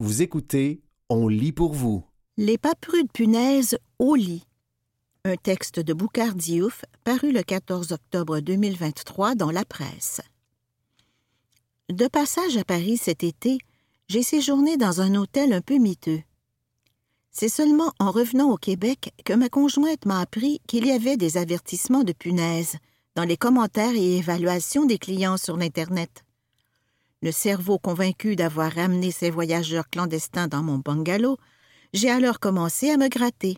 Vous écoutez On lit pour vous. Les paprudes punaises au lit. Un texte de Boucard Diouf paru le 14 octobre 2023 dans la presse. De passage à Paris cet été, j'ai séjourné dans un hôtel un peu miteux. C'est seulement en revenant au Québec que ma conjointe m'a appris qu'il y avait des avertissements de punaises dans les commentaires et évaluations des clients sur l'Internet. Le cerveau convaincu d'avoir ramené ces voyageurs clandestins dans mon bungalow, j'ai alors commencé à me gratter.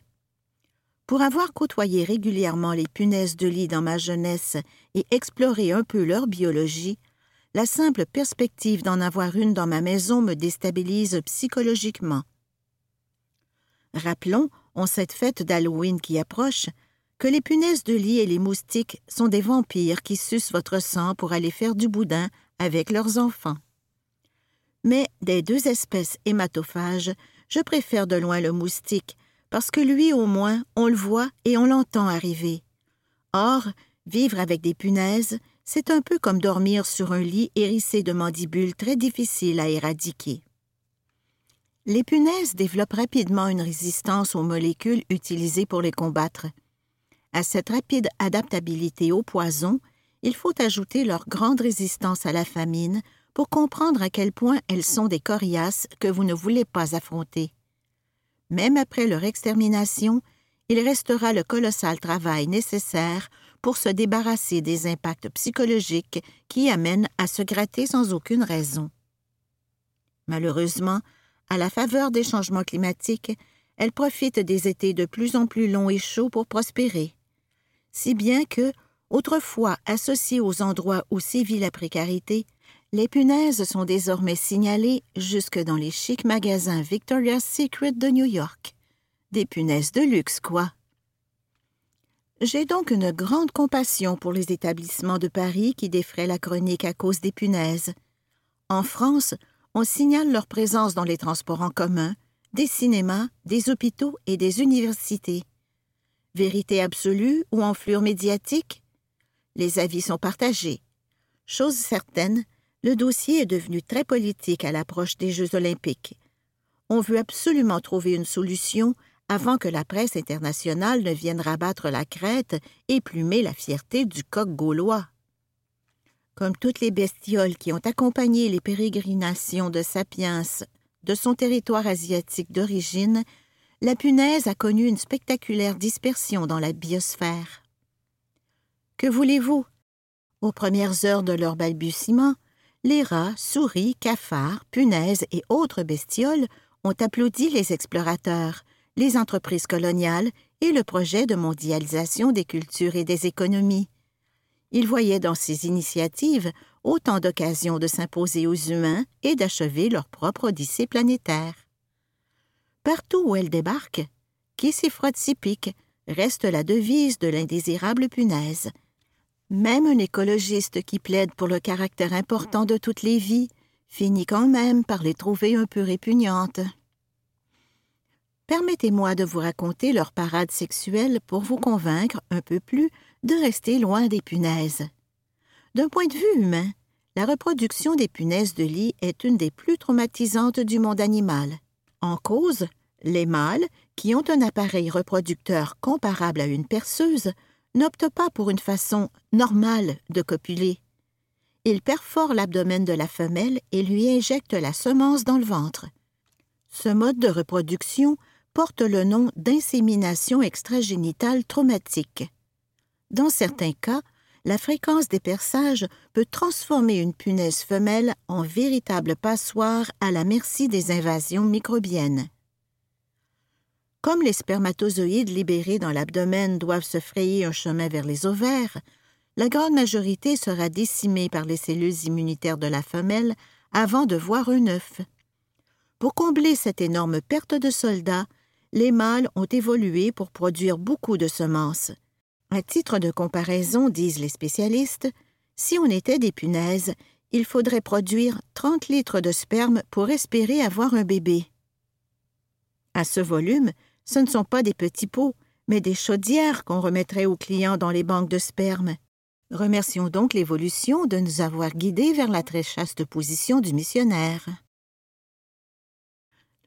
Pour avoir côtoyé régulièrement les punaises de lit dans ma jeunesse et exploré un peu leur biologie, la simple perspective d'en avoir une dans ma maison me déstabilise psychologiquement. Rappelons, en cette fête d'Halloween qui approche, que les punaises de lit et les moustiques sont des vampires qui sucent votre sang pour aller faire du boudin avec leurs enfants. Mais des deux espèces hématophages, je préfère de loin le moustique, parce que lui au moins on le voit et on l'entend arriver. Or, vivre avec des punaises, c'est un peu comme dormir sur un lit hérissé de mandibules très difficiles à éradiquer. Les punaises développent rapidement une résistance aux molécules utilisées pour les combattre. À cette rapide adaptabilité au poison, il faut ajouter leur grande résistance à la famine pour comprendre à quel point elles sont des coriaces que vous ne voulez pas affronter. Même après leur extermination, il restera le colossal travail nécessaire pour se débarrasser des impacts psychologiques qui amènent à se gratter sans aucune raison. Malheureusement, à la faveur des changements climatiques, elles profitent des étés de plus en plus longs et chauds pour prospérer. Si bien que, Autrefois associées aux endroits où sévit la précarité, les punaises sont désormais signalées jusque dans les chics magasins Victoria's Secret de New York. Des punaises de luxe, quoi. J'ai donc une grande compassion pour les établissements de Paris qui défraient la chronique à cause des punaises. En France, on signale leur présence dans les transports en commun, des cinémas, des hôpitaux et des universités. Vérité absolue ou enflure médiatique les avis sont partagés. Chose certaine, le dossier est devenu très politique à l'approche des Jeux olympiques. On veut absolument trouver une solution avant que la presse internationale ne vienne rabattre la crête et plumer la fierté du coq gaulois. Comme toutes les bestioles qui ont accompagné les pérégrinations de Sapiens de son territoire asiatique d'origine, la punaise a connu une spectaculaire dispersion dans la biosphère. Que voulez-vous? Aux premières heures de leur balbutiement, les rats, souris, cafards, punaises et autres bestioles ont applaudi les explorateurs, les entreprises coloniales et le projet de mondialisation des cultures et des économies. Ils voyaient dans ces initiatives autant d'occasions de s'imposer aux humains et d'achever leur propre odyssée planétaire. Partout où elles débarquent, qui s'y frotte s'y pique, reste la devise de l'indésirable punaise, même un écologiste qui plaide pour le caractère important de toutes les vies finit quand même par les trouver un peu répugnantes. Permettez-moi de vous raconter leur parade sexuelle pour vous convaincre un peu plus de rester loin des punaises. D'un point de vue humain, la reproduction des punaises de lit est une des plus traumatisantes du monde animal. En cause, les mâles, qui ont un appareil reproducteur comparable à une perceuse, n'opte pas pour une façon normale de copuler. Il perfore l'abdomen de la femelle et lui injecte la semence dans le ventre. Ce mode de reproduction porte le nom d'insémination extragénitale traumatique. Dans certains cas, la fréquence des perçages peut transformer une punaise femelle en véritable passoire à la merci des invasions microbiennes. Comme les spermatozoïdes libérés dans l'abdomen doivent se frayer un chemin vers les ovaires, la grande majorité sera décimée par les cellules immunitaires de la femelle avant de voir un œuf. Pour combler cette énorme perte de soldats, les mâles ont évolué pour produire beaucoup de semences. À titre de comparaison, disent les spécialistes, si on était des punaises, il faudrait produire 30 litres de sperme pour espérer avoir un bébé. À ce volume, ce ne sont pas des petits pots, mais des chaudières qu'on remettrait aux clients dans les banques de sperme. Remercions donc l'évolution de nous avoir guidés vers la très chaste position du missionnaire.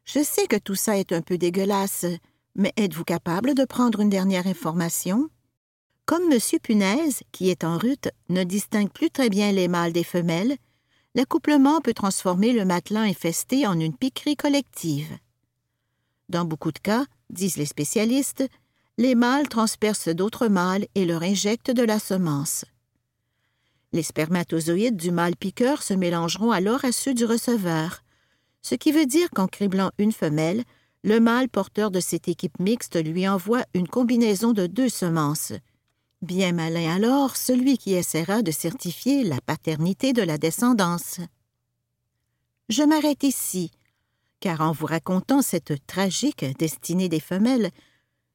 Je sais que tout ça est un peu dégueulasse, mais êtes-vous capable de prendre une dernière information? Comme M. Punaise, qui est en rute, ne distingue plus très bien les mâles des femelles, l'accouplement peut transformer le matelin infesté en une piquerie collective. Dans beaucoup de cas, disent les spécialistes, les mâles transpercent d'autres mâles et leur injectent de la semence. Les spermatozoïdes du mâle piqueur se mélangeront alors à ceux du receveur, ce qui veut dire qu'en criblant une femelle, le mâle porteur de cette équipe mixte lui envoie une combinaison de deux semences. Bien malin alors celui qui essaiera de certifier la paternité de la descendance. Je m'arrête ici, car en vous racontant cette tragique destinée des femelles,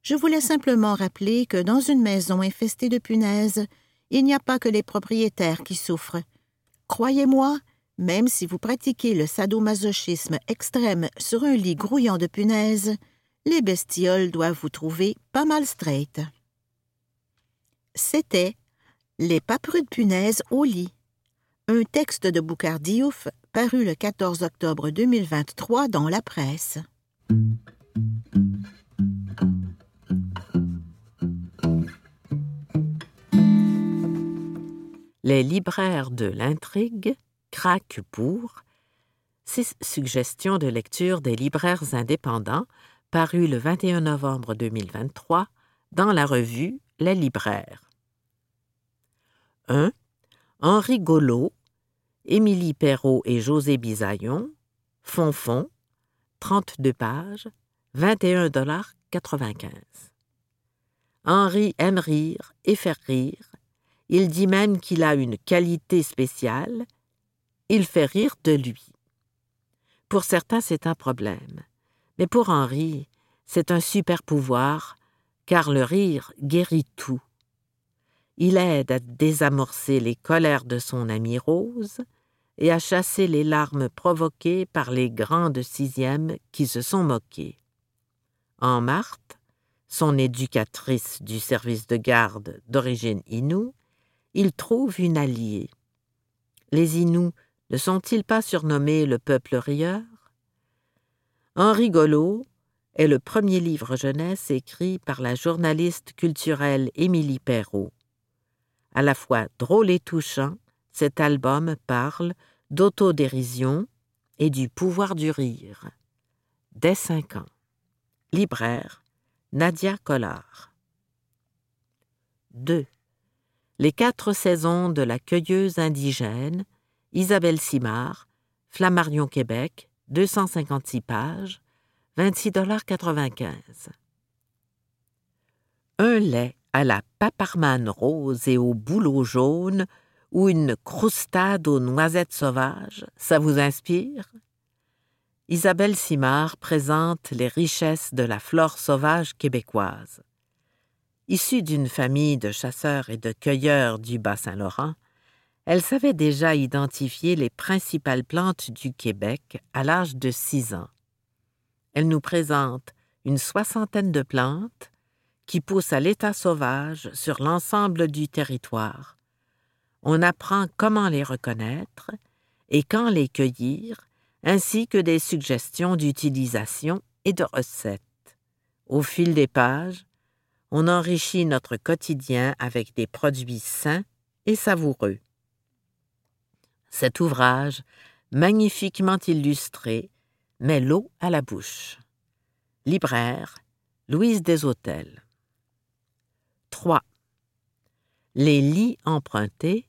je voulais simplement rappeler que dans une maison infestée de punaises, il n'y a pas que les propriétaires qui souffrent. Croyez-moi, même si vous pratiquez le sadomasochisme extrême sur un lit grouillant de punaises, les bestioles doivent vous trouver pas mal straight. C'était Les paperus de punaises au lit, un texte de Boucard Diouf paru le 14 octobre 2023 dans la presse. Les libraires de l'intrigue craquent pour six suggestions de lecture des libraires indépendants paru le 21 novembre 2023 dans la revue Les libraires. 1. Henri Golo, Émilie Perrault et José Bisaillon, Fonfon, 32 pages, 21,95 Henri aime rire et faire rire, il dit même qu'il a une qualité spéciale. Il fait rire de lui. Pour certains, c'est un problème. Mais pour Henri, c'est un super pouvoir, car le rire guérit tout. Il aide à désamorcer les colères de son ami Rose et à chasser les larmes provoquées par les grandes sixièmes qui se sont moqués. En Marthe, son éducatrice du service de garde d'origine Inou, il trouve une alliée. Les Inuits ne sont-ils pas surnommés le peuple rieur? Henri Golo est le premier livre jeunesse écrit par la journaliste culturelle Émilie Perrault. À la fois drôle et touchant, cet album parle d'autodérision et du pouvoir du rire. Dès cinq ans. Libraire, Nadia Collard. 2. Les quatre saisons de la cueilleuse indigène, Isabelle Simard, Flammarion Québec, 256 pages, 26,95 Un lait à la paparmane rose et au bouleau jaune ou une croustade aux noisettes sauvages, ça vous inspire? Isabelle Simard présente les richesses de la flore sauvage québécoise. Issue d'une famille de chasseurs et de cueilleurs du Bas-Saint-Laurent, elle savait déjà identifier les principales plantes du Québec à l'âge de six ans. Elle nous présente une soixantaine de plantes qui poussent à l'état sauvage sur l'ensemble du territoire. On apprend comment les reconnaître et quand les cueillir, ainsi que des suggestions d'utilisation et de recettes. Au fil des pages, on enrichit notre quotidien avec des produits sains et savoureux. Cet ouvrage, magnifiquement illustré, met l'eau à la bouche. Libraire, Louise Deshôtels. 3. Les lits empruntés,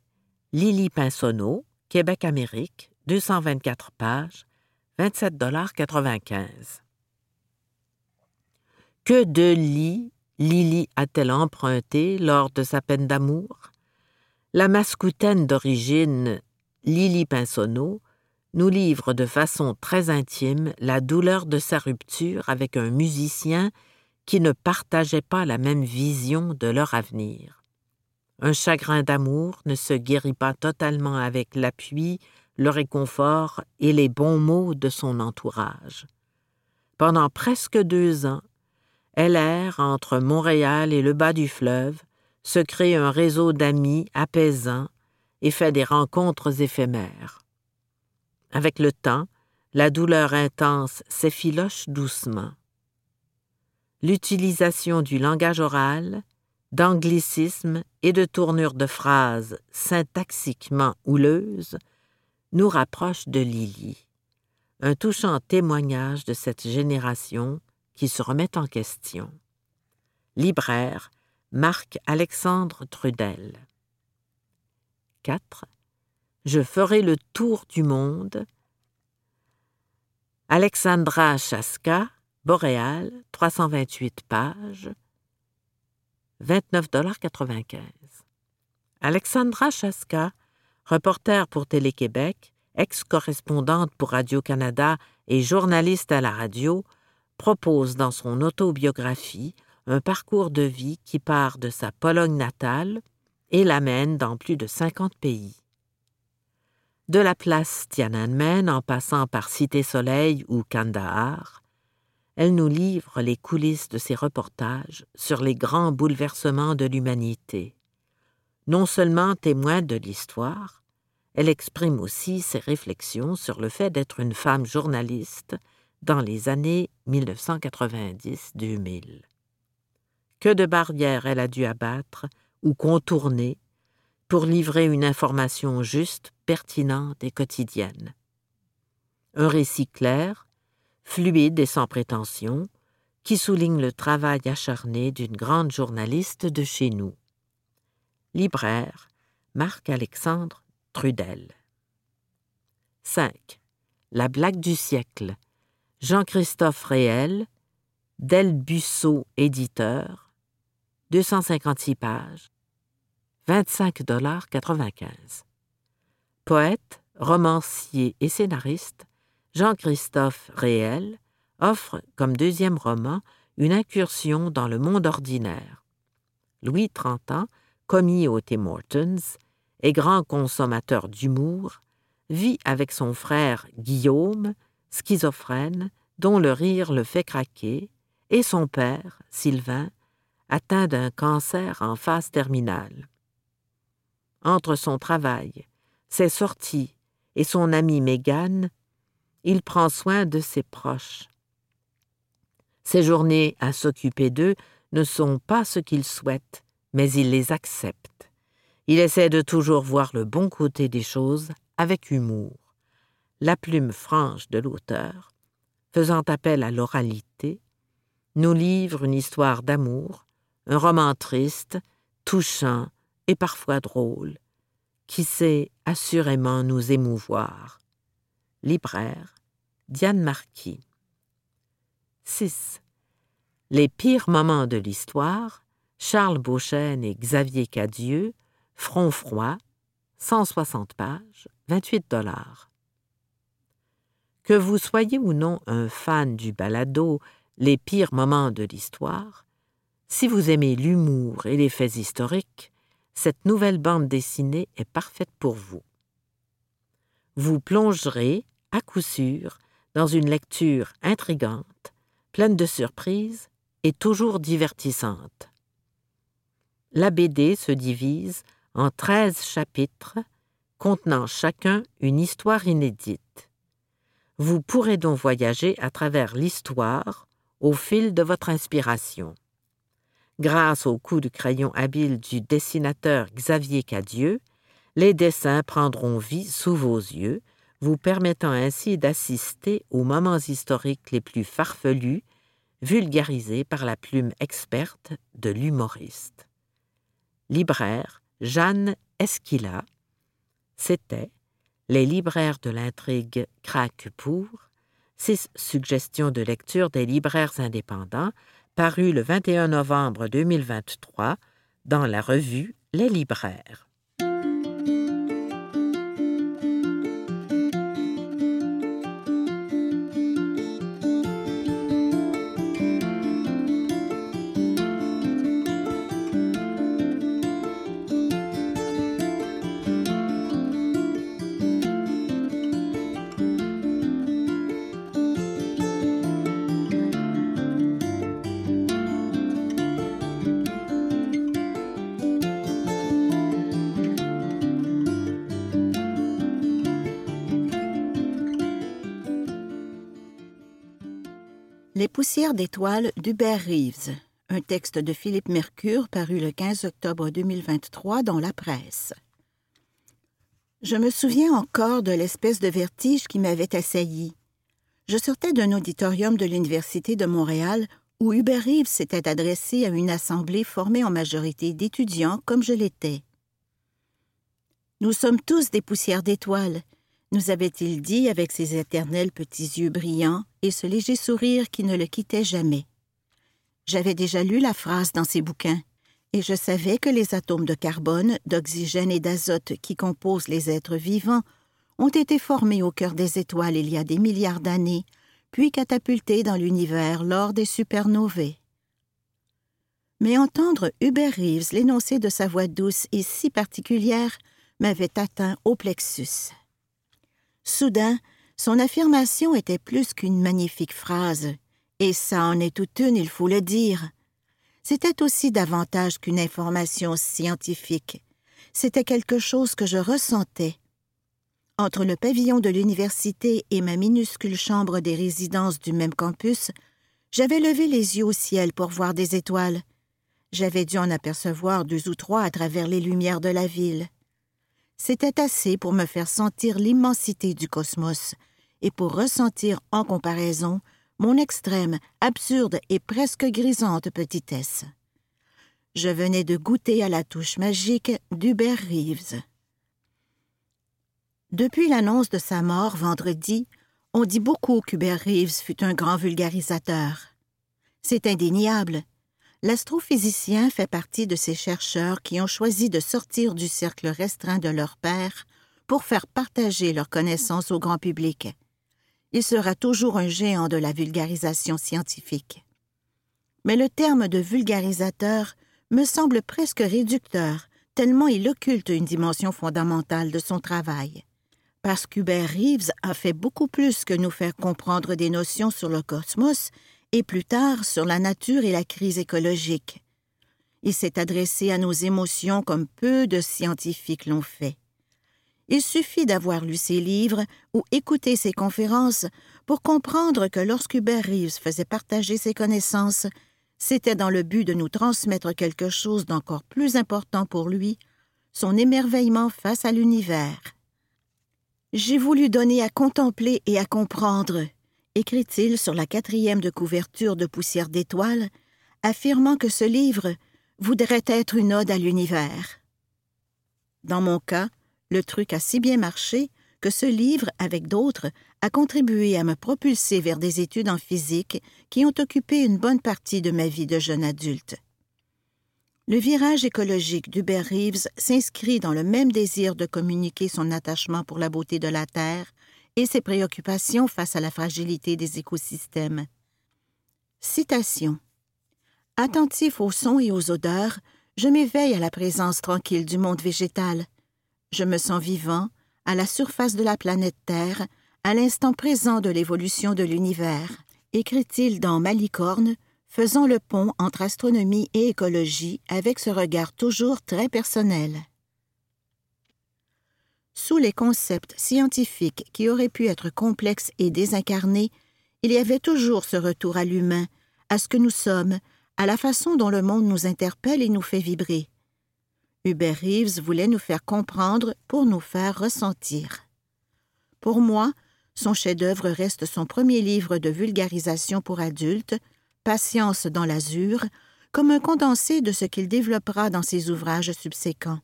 Lily Pinsonneau, Québec-Amérique, 224 pages, 27,95 Que de lits Lily a-t-elle emprunté lors de sa peine d'amour? La mascoutaine d'origine, Lily Pinsonneau, nous livre de façon très intime la douleur de sa rupture avec un musicien qui ne partageait pas la même vision de leur avenir. Un chagrin d'amour ne se guérit pas totalement avec l'appui, le réconfort et les bons mots de son entourage. Pendant presque deux ans, elle entre Montréal et le bas du fleuve, se crée un réseau d'amis apaisants et fait des rencontres éphémères. Avec le temps, la douleur intense s'effiloche doucement. L'utilisation du langage oral, d'anglicismes et de tournures de phrases syntaxiquement houleuses nous rapproche de Lily, un touchant témoignage de cette génération qui se remet en question. Libraire Marc-Alexandre Trudel. 4. Je ferai le tour du monde. Alexandra Chaska, Boréal, 328 pages, 29,95 Alexandra Chaska, reporter pour Télé-Québec, ex-correspondante pour Radio-Canada et journaliste à la radio, propose dans son autobiographie un parcours de vie qui part de sa Pologne natale et l'amène dans plus de 50 pays. De la place Tiananmen en passant par Cité Soleil ou Kandahar, elle nous livre les coulisses de ses reportages sur les grands bouleversements de l'humanité. Non seulement témoin de l'histoire, elle exprime aussi ses réflexions sur le fait d'être une femme journaliste dans les années 1990-2000. Que de barrières elle a dû abattre ou contourner pour livrer une information juste, pertinente et quotidienne. Un récit clair, fluide et sans prétention, qui souligne le travail acharné d'une grande journaliste de chez nous. Libraire Marc-Alexandre Trudel. 5. La blague du siècle. Jean-Christophe Réel, Del Busso, éditeur, 256 pages, 25,95 Poète, romancier et scénariste, Jean-Christophe Réel offre comme deuxième roman une incursion dans le monde ordinaire. Louis, 30 ans, commis au Tim Hortons et grand consommateur d'humour, vit avec son frère Guillaume, schizophrène, dont le rire le fait craquer, et son père, Sylvain, atteint d'un cancer en phase terminale. Entre son travail, ses sorties et son amie Mégane, il prend soin de ses proches. Ses journées à s'occuper d'eux ne sont pas ce qu'il souhaite, mais il les accepte. Il essaie de toujours voir le bon côté des choses avec humour. La plume franche de l'auteur, faisant appel à l'oralité, nous livre une histoire d'amour, un roman triste, touchant et parfois drôle, qui sait assurément nous émouvoir. Libraire, Diane Marquis. 6. Les pires moments de l'histoire, Charles Beauchesne et Xavier Cadieux, Front froid, 160 pages, 28 dollars. Que vous soyez ou non un fan du balado Les pires moments de l'histoire, si vous aimez l'humour et les faits historiques, cette nouvelle bande dessinée est parfaite pour vous. Vous plongerez, à coup sûr, dans une lecture intrigante, pleine de surprises et toujours divertissante. La BD se divise en treize chapitres contenant chacun une histoire inédite. Vous pourrez donc voyager à travers l'histoire au fil de votre inspiration. Grâce au coup de crayon habile du dessinateur Xavier Cadieux, les dessins prendront vie sous vos yeux, vous permettant ainsi d'assister aux moments historiques les plus farfelus, vulgarisés par la plume experte de l'humoriste. Libraire Jeanne Esquila. C'était Les libraires de l'intrigue craquent pour six suggestions de lecture des libraires indépendants paru le 21 novembre 2023 dans la revue Les libraires. Les poussières d'étoiles d'Hubert Reeves, un texte de Philippe Mercure paru le 15 octobre 2023 dans la presse. Je me souviens encore de l'espèce de vertige qui m'avait assailli. Je sortais d'un auditorium de l'Université de Montréal où Hubert Reeves s'était adressé à une assemblée formée en majorité d'étudiants comme je l'étais. Nous sommes tous des poussières d'étoiles, nous avait-il dit avec ses éternels petits yeux brillants et ce léger sourire qui ne le quittait jamais. J'avais déjà lu la phrase dans ses bouquins, et je savais que les atomes de carbone, d'oxygène et d'azote qui composent les êtres vivants ont été formés au cœur des étoiles il y a des milliards d'années, puis catapultés dans l'univers lors des supernovae. Mais entendre Hubert Reeves l'énoncer de sa voix douce et si particulière m'avait atteint au plexus. Soudain, son affirmation était plus qu'une magnifique phrase, et ça en est toute une, il faut le dire. C'était aussi davantage qu'une information scientifique. C'était quelque chose que je ressentais. Entre le pavillon de l'université et ma minuscule chambre des résidences du même campus, j'avais levé les yeux au ciel pour voir des étoiles. J'avais dû en apercevoir deux ou trois à travers les lumières de la ville. C'était assez pour me faire sentir l'immensité du cosmos et pour ressentir en comparaison mon extrême, absurde et presque grisante petitesse. Je venais de goûter à la touche magique d'Hubert Reeves. Depuis l'annonce de sa mort vendredi, on dit beaucoup qu'Hubert Reeves fut un grand vulgarisateur. C'est indéniable, L'astrophysicien fait partie de ces chercheurs qui ont choisi de sortir du cercle restreint de leur père pour faire partager leurs connaissances au grand public. Il sera toujours un géant de la vulgarisation scientifique. Mais le terme de vulgarisateur me semble presque réducteur, tellement il occulte une dimension fondamentale de son travail. Parce qu'Hubert Reeves a fait beaucoup plus que nous faire comprendre des notions sur le cosmos, et plus tard sur la nature et la crise écologique. Il s'est adressé à nos émotions comme peu de scientifiques l'ont fait. Il suffit d'avoir lu ses livres ou écouté ses conférences pour comprendre que lorsqu'Hubert Reeves faisait partager ses connaissances, c'était dans le but de nous transmettre quelque chose d'encore plus important pour lui, son émerveillement face à l'univers. J'ai voulu donner à contempler et à comprendre, écrit-il sur la quatrième de couverture de Poussière d'étoiles, affirmant que ce livre voudrait être une ode à l'univers. Dans mon cas, le truc a si bien marché que ce livre, avec d'autres, a contribué à me propulser vers des études en physique qui ont occupé une bonne partie de ma vie de jeune adulte. Le virage écologique d'Hubert Reeves s'inscrit dans le même désir de communiquer son attachement pour la beauté de la Terre ses préoccupations face à la fragilité des écosystèmes. Citation. Attentif aux sons et aux odeurs, je m'éveille à la présence tranquille du monde végétal. Je me sens vivant, à la surface de la planète Terre, à l'instant présent de l'évolution de l'univers, écrit-il dans Malicorne, faisant le pont entre astronomie et écologie avec ce regard toujours très personnel. Sous les concepts scientifiques qui auraient pu être complexes et désincarnés, il y avait toujours ce retour à l'humain, à ce que nous sommes, à la façon dont le monde nous interpelle et nous fait vibrer. Hubert Reeves voulait nous faire comprendre pour nous faire ressentir. Pour moi, son chef-d'œuvre reste son premier livre de vulgarisation pour adultes, Patience dans l'azur, comme un condensé de ce qu'il développera dans ses ouvrages subséquents.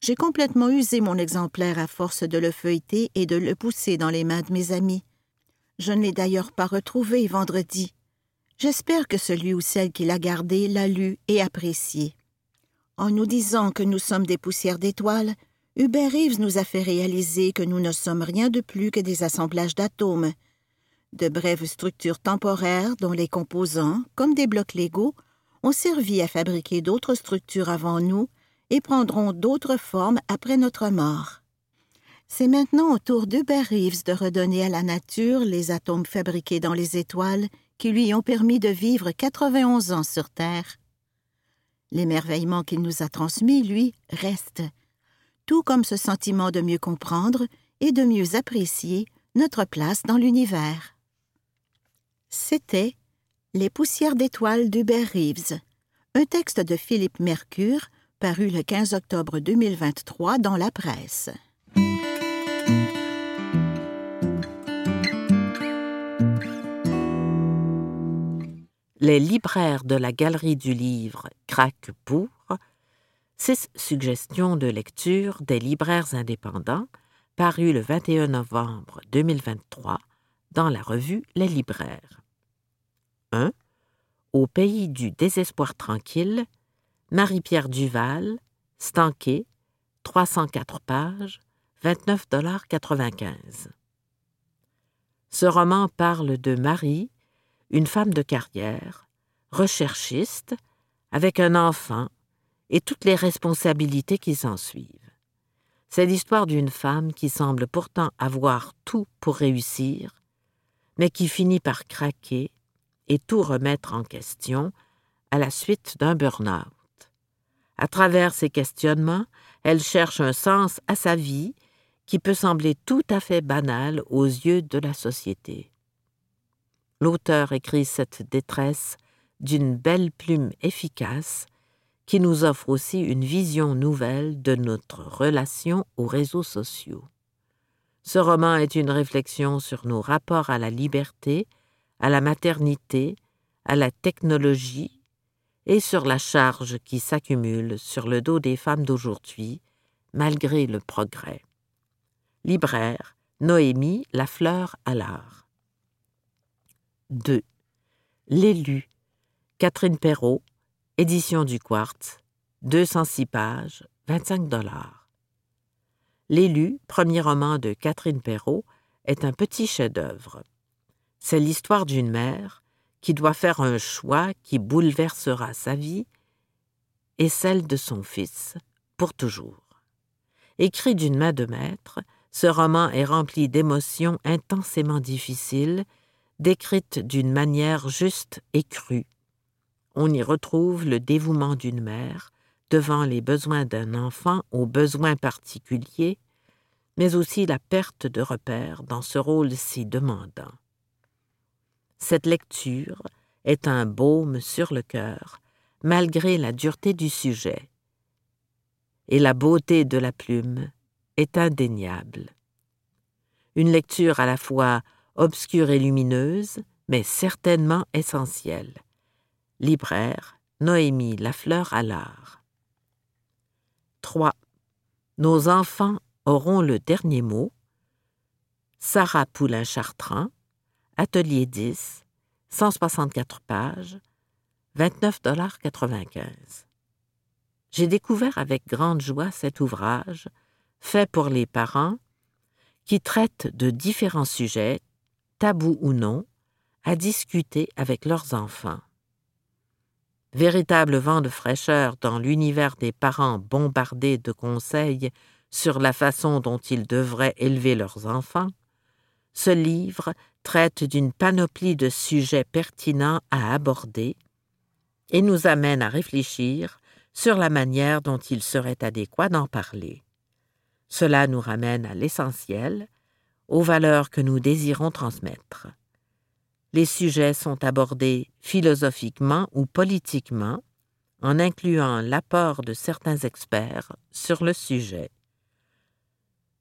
J'ai complètement usé mon exemplaire à force de le feuilleter et de le pousser dans les mains de mes amis. Je ne l'ai d'ailleurs pas retrouvé vendredi. J'espère que celui ou celle qui l'a gardé l'a lu et apprécié. En nous disant que nous sommes des poussières d'étoiles, Hubert Reeves nous a fait réaliser que nous ne sommes rien de plus que des assemblages d'atomes, de brèves structures temporaires dont les composants, comme des blocs légaux, ont servi à fabriquer d'autres structures avant nous et prendront d'autres formes après notre mort. C'est maintenant au tour d'Hubert Reeves de redonner à la nature les atomes fabriqués dans les étoiles qui lui ont permis de vivre 91 ans sur Terre. L'émerveillement qu'il nous a transmis, lui, reste, tout comme ce sentiment de mieux comprendre et de mieux apprécier notre place dans l'univers. C'était Les poussières d'étoiles d'Hubert Reeves, un texte de Philippe Mercure paru le 15 octobre 2023 dans la presse. Les libraires de la Galerie du Livre craquent pour six suggestions de lecture des libraires indépendants paru le 21 novembre 2023 dans la revue Les Libraires. 1. Au pays du désespoir tranquille, Marie-Pierre Duval, Stanquet, 304 pages, 29,95 Ce roman parle de Marie, une femme de carrière, recherchiste, avec un enfant et toutes les responsabilités qui s'ensuivent. C'est l'histoire d'une femme qui semble pourtant avoir tout pour réussir, mais qui finit par craquer et tout remettre en question à la suite d'un burn-out. À travers ces questionnements, elle cherche un sens à sa vie qui peut sembler tout à fait banal aux yeux de la société. L'auteur écrit cette détresse d'une belle plume efficace qui nous offre aussi une vision nouvelle de notre relation aux réseaux sociaux. Ce roman est une réflexion sur nos rapports à la liberté, à la maternité, à la technologie et sur la charge qui s'accumule sur le dos des femmes d'aujourd'hui, malgré le progrès. Libraire, Noémie Lafleur l'art. 2. L'élu, Catherine Perrault, édition du Quartz, 206 pages, 25 dollars. L'élu, premier roman de Catherine Perrault, est un petit chef-d'œuvre. C'est l'histoire d'une mère qui doit faire un choix qui bouleversera sa vie et celle de son fils pour toujours. Écrit d'une main de maître, ce roman est rempli d'émotions intensément difficiles, décrites d'une manière juste et crue. On y retrouve le dévouement d'une mère devant les besoins d'un enfant aux besoins particuliers, mais aussi la perte de repères dans ce rôle si demandant. Cette lecture est un baume sur le cœur, malgré la dureté du sujet. Et la beauté de la plume est indéniable. Une lecture à la fois obscure et lumineuse, mais certainement essentielle. Libraire, Noémie Lafleur l'art. 3. Nos enfants auront le dernier mot. Sarah Poulain-Chartrand, Atelier 10, 164 pages, 29,95 J'ai découvert avec grande joie cet ouvrage, fait pour les parents, qui traite de différents sujets, tabous ou non, à discuter avec leurs enfants. Véritable vent de fraîcheur dans l'univers des parents bombardés de conseils sur la façon dont ils devraient élever leurs enfants, ce livre traite d'une panoplie de sujets pertinents à aborder et nous amène à réfléchir sur la manière dont il serait adéquat d'en parler. Cela nous ramène à l'essentiel, aux valeurs que nous désirons transmettre. Les sujets sont abordés philosophiquement ou politiquement, en incluant l'apport de certains experts sur le sujet.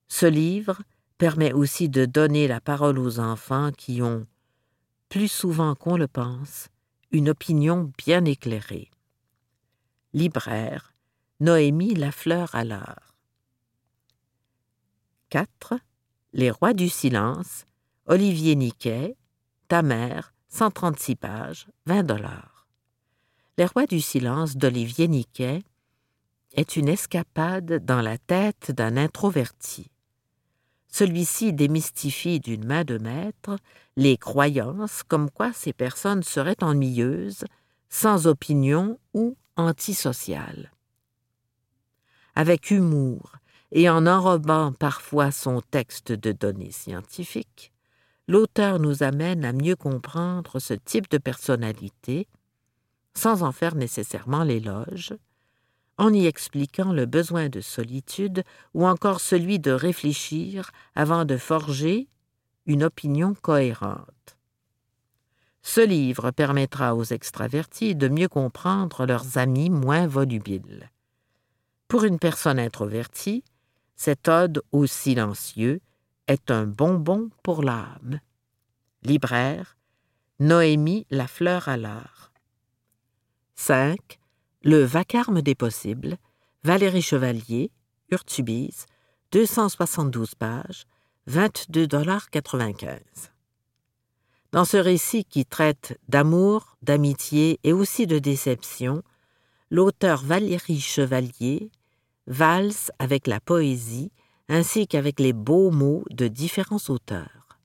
Ce livre permet aussi de donner la parole aux enfants qui ont, plus souvent qu'on le pense, une opinion bien éclairée. Libraire, Noémie Lafleur l'art. 4. Les rois du silence, Olivier Niquet, Ta mère, 136 pages, 20 dollars. Les rois du silence d'Olivier Niquet est une escapade dans la tête d'un introverti. Celui-ci démystifie d'une main de maître les croyances comme quoi ces personnes seraient ennuyeuses, sans opinion ou antisociales. Avec humour et en enrobant parfois son texte de données scientifiques, l'auteur nous amène à mieux comprendre ce type de personnalité, sans en faire nécessairement l'éloge, en y expliquant le besoin de solitude ou encore celui de réfléchir avant de forger une opinion cohérente. Ce livre permettra aux extravertis de mieux comprendre leurs amis moins volubiles. Pour une personne introvertie, cette ode au silencieux est un bonbon pour l'âme. Libraire, Noémie La Fleur à l'art. 5. Le vacarme des possibles, Valérie Chevalier, Urtubise, 272 pages, 22,95 Dans ce récit qui traite d'amour, d'amitié et aussi de déception, l'auteur Valérie Chevalier valse avec la poésie ainsi qu'avec les beaux mots de différents auteurs.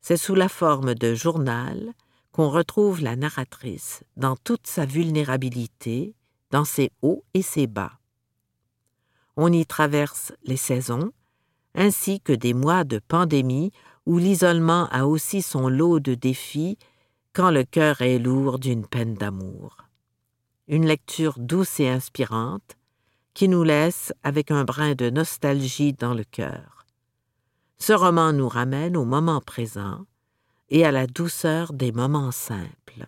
C'est sous la forme de journal qu'on retrouve la narratrice dans toute sa vulnérabilité, dans ses hauts et ses bas. On y traverse les saisons, ainsi que des mois de pandémie où l'isolement a aussi son lot de défis quand le cœur est lourd d'une peine d'amour. Une lecture douce et inspirante, qui nous laisse avec un brin de nostalgie dans le cœur. Ce roman nous ramène au moment présent et à la douceur des moments simples.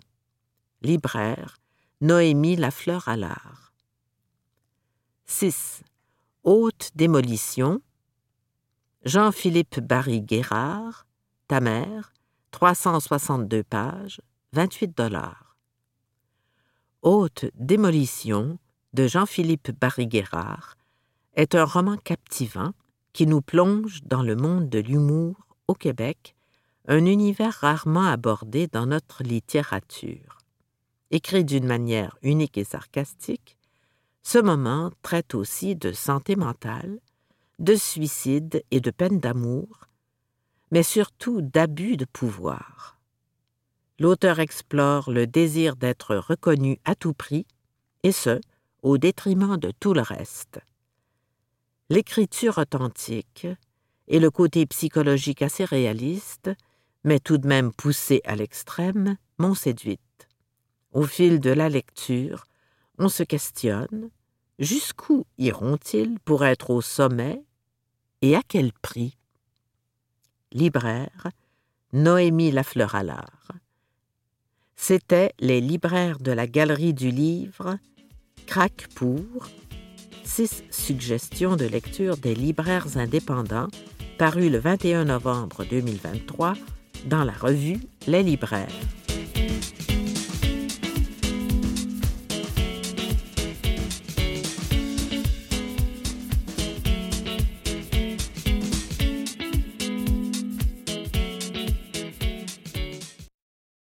Libraire, Noémie Lafleur à l'art. 6. Haute démolition. Jean-Philippe Barry Guérard, Ta mère, 362 pages, 28 dollars. Haute démolition de Jean-Philippe Barry-Guérard est un roman captivant qui nous plonge dans le monde de l'humour au Québec, un univers rarement abordé dans notre littérature. Écrit d'une manière unique et sarcastique, ce moment traite aussi de santé mentale, de suicide et de peine d'amour, mais surtout d'abus de pouvoir. L'auteur explore le désir d'être reconnu à tout prix, et ce, au détriment de tout le reste. L'écriture authentique et le côté psychologique assez réaliste, mais tout de même poussé à l'extrême, m'ont séduite. Au fil de la lecture, on se questionne jusqu'où iront-ils pour être au sommet et à quel prix? Libraire, Noémie Lafleur à l'art. C'était les libraires de la Galerie du Livre Crac pour six suggestions de lecture des libraires indépendants paru le 21 novembre 2023 dans la revue Les libraires.